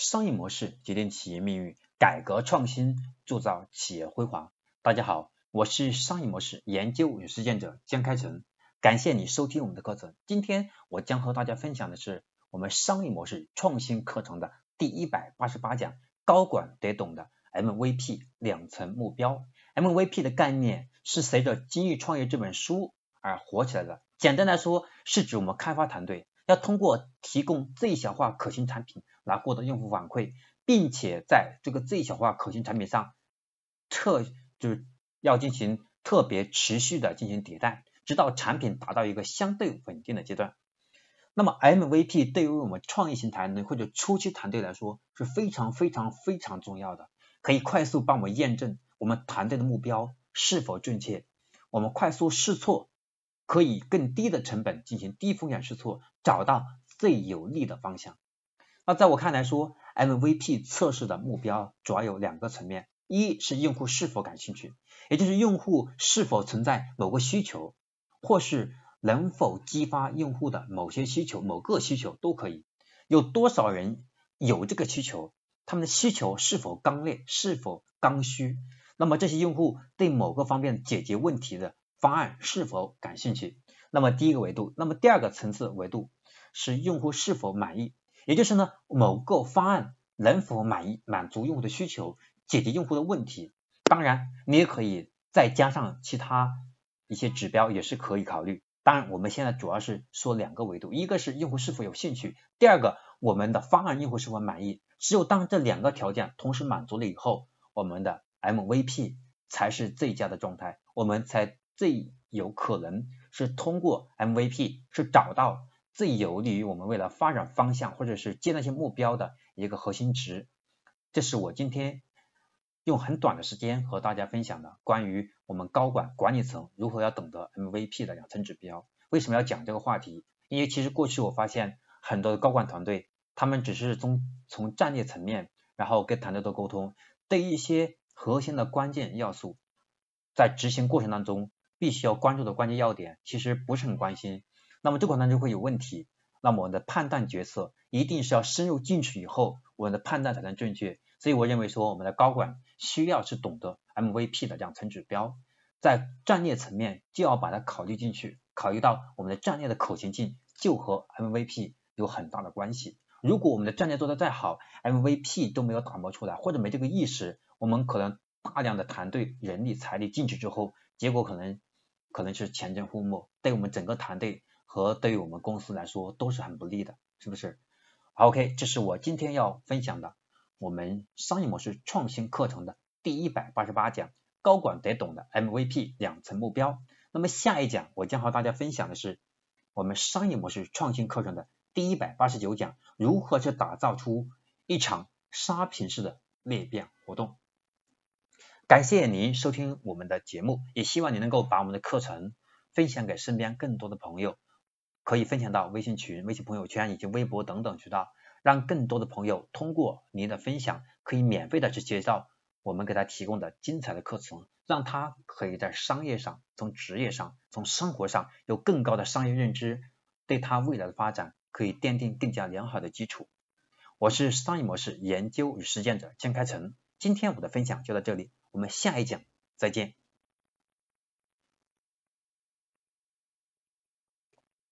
商业模式决定企业命运，改革创新铸造企业辉煌。大家好，我是商业模式研究与实践者江开成，感谢你收听我们的课程。今天我将和大家分享的是我们商业模式创新课程的第一百八十八讲，高管得懂的 MVP 两层目标。MVP 的概念是随着《精益创业》这本书而火起来的。简单来说，是指我们开发团队。要通过提供最小化可行产品来获得用户反馈，并且在这个最小化可行产品上特就是要进行特别持续的进行迭代，直到产品达到一个相对稳定的阶段。那么 MVP 对于我们创业型团队或者初期团队来说是非常非常非常重要的，可以快速帮我们验证我们团队的目标是否正确，我们快速试错。可以更低的成本进行低风险试错，找到最有利的方向。那在我看来说，MVP 测试的目标主要有两个层面：一是用户是否感兴趣，也就是用户是否存在某个需求，或是能否激发用户的某些需求、某个需求都可以。有多少人有这个需求？他们的需求是否刚烈，是否刚需？那么这些用户对某个方面解决问题的。方案是否感兴趣？那么第一个维度，那么第二个层次维度是用户是否满意，也就是呢某个方案能否满意满足用户的需求，解决用户的问题。当然，你也可以再加上其他一些指标也是可以考虑。当然，我们现在主要是说两个维度，一个是用户是否有兴趣，第二个我们的方案用户是否满意。只有当这两个条件同时满足了以后，我们的 MVP 才是最佳的状态，我们才。最有可能是通过 MVP 是找到最有利于我们未来发展方向或者是阶段性目标的一个核心值。这是我今天用很短的时间和大家分享的关于我们高管管理层如何要懂得 MVP 的两层指标。为什么要讲这个话题？因为其实过去我发现很多的高管团队，他们只是从从战略层面，然后跟团队做沟通，对一些核心的关键要素，在执行过程当中。必须要关注的关键要点，其实不是很关心，那么这款单就会有问题，那么我们的判断决策一定是要深入进去以后，我们的判断才能正确。所以我认为说，我们的高管需要是懂得 MVP 的两层指标，在战略层面就要把它考虑进去，考虑到我们的战略的可行性就和 MVP 有很大的关系。如果我们的战略做得再好，MVP 都没有打磨出来，或者没这个意识，我们可能大量的团队人力财力进去之后，结果可能。可能是前阵覆没，对我们整个团队和对于我们公司来说都是很不利的，是不是？OK，这是我今天要分享的我们商业模式创新课程的第一百八十八讲，高管得懂的 MVP 两层目标。那么下一讲我将和大家分享的是我们商业模式创新课程的第一百八十九讲，如何去打造出一场杀屏式的裂变活动。感谢您收听我们的节目，也希望你能够把我们的课程分享给身边更多的朋友，可以分享到微信群、微信朋友圈以及微博等等渠道，让更多的朋友通过您的分享，可以免费的去介绍我们给他提供的精彩的课程，让他可以在商业上、从职业上、从生活上有更高的商业认知，对他未来的发展可以奠定更加良好的基础。我是商业模式研究与实践者江开成，今天我的分享就到这里。我们下一讲再见。